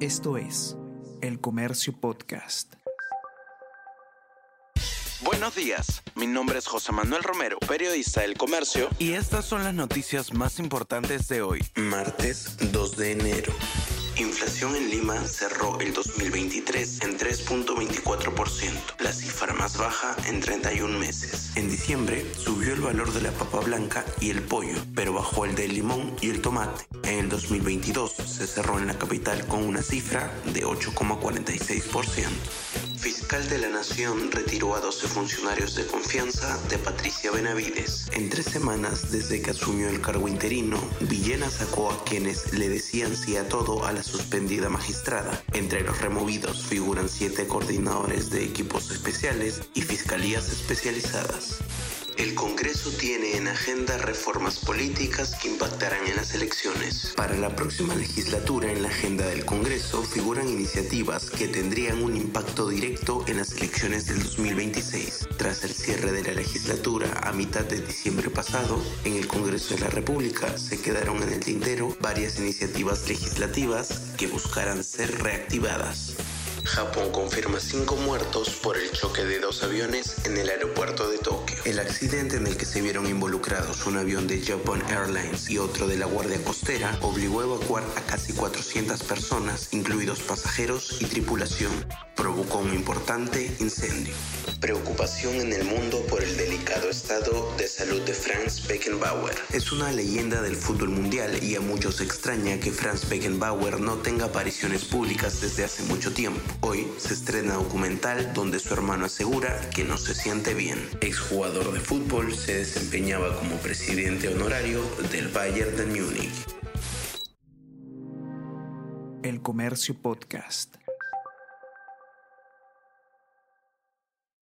Esto es El Comercio Podcast. Buenos días, mi nombre es José Manuel Romero, periodista del Comercio, y estas son las noticias más importantes de hoy, martes 2 de enero. Inflación en Lima cerró el 2023 en 3.24%, la cifra más baja en 31 meses. En diciembre subió el valor de la papa blanca y el pollo, pero bajó el del limón y el tomate. En el 2022 se cerró en la capital con una cifra de 8,46%. Fiscal de la Nación retiró a 12 funcionarios de confianza de Patricia Benavides. En tres semanas desde que asumió el cargo interino, Villena sacó a quienes le decían sí a todo a la suspendida magistrada. Entre los removidos figuran siete coordinadores de equipos especiales y fiscalías especializadas. El Congreso tiene en agenda reformas políticas que impactarán en las elecciones. Para la próxima legislatura en la agenda del Congreso figuran iniciativas que tendrían un impacto directo en las elecciones del 2026. Tras el cierre de la legislatura a mitad de diciembre pasado, en el Congreso de la República se quedaron en el tintero varias iniciativas legislativas que buscarán ser reactivadas. Japón confirma cinco muertos por el choque de dos aviones en el aeropuerto de Tokio. El accidente en el que se vieron involucrados un avión de Japan Airlines y otro de la Guardia Costera obligó a evacuar a casi 400 personas, incluidos pasajeros y tripulación. Provocó un importante incendio. Preocupación en el mundo por el delicado estado de salud de Franz Beckenbauer. Es una leyenda del fútbol mundial y a muchos extraña que Franz Beckenbauer no tenga apariciones públicas desde hace mucho tiempo. Hoy se estrena documental donde su hermano asegura que no se siente bien. Exjugador de fútbol, se desempeñaba como presidente honorario del Bayern de Múnich. El Comercio Podcast.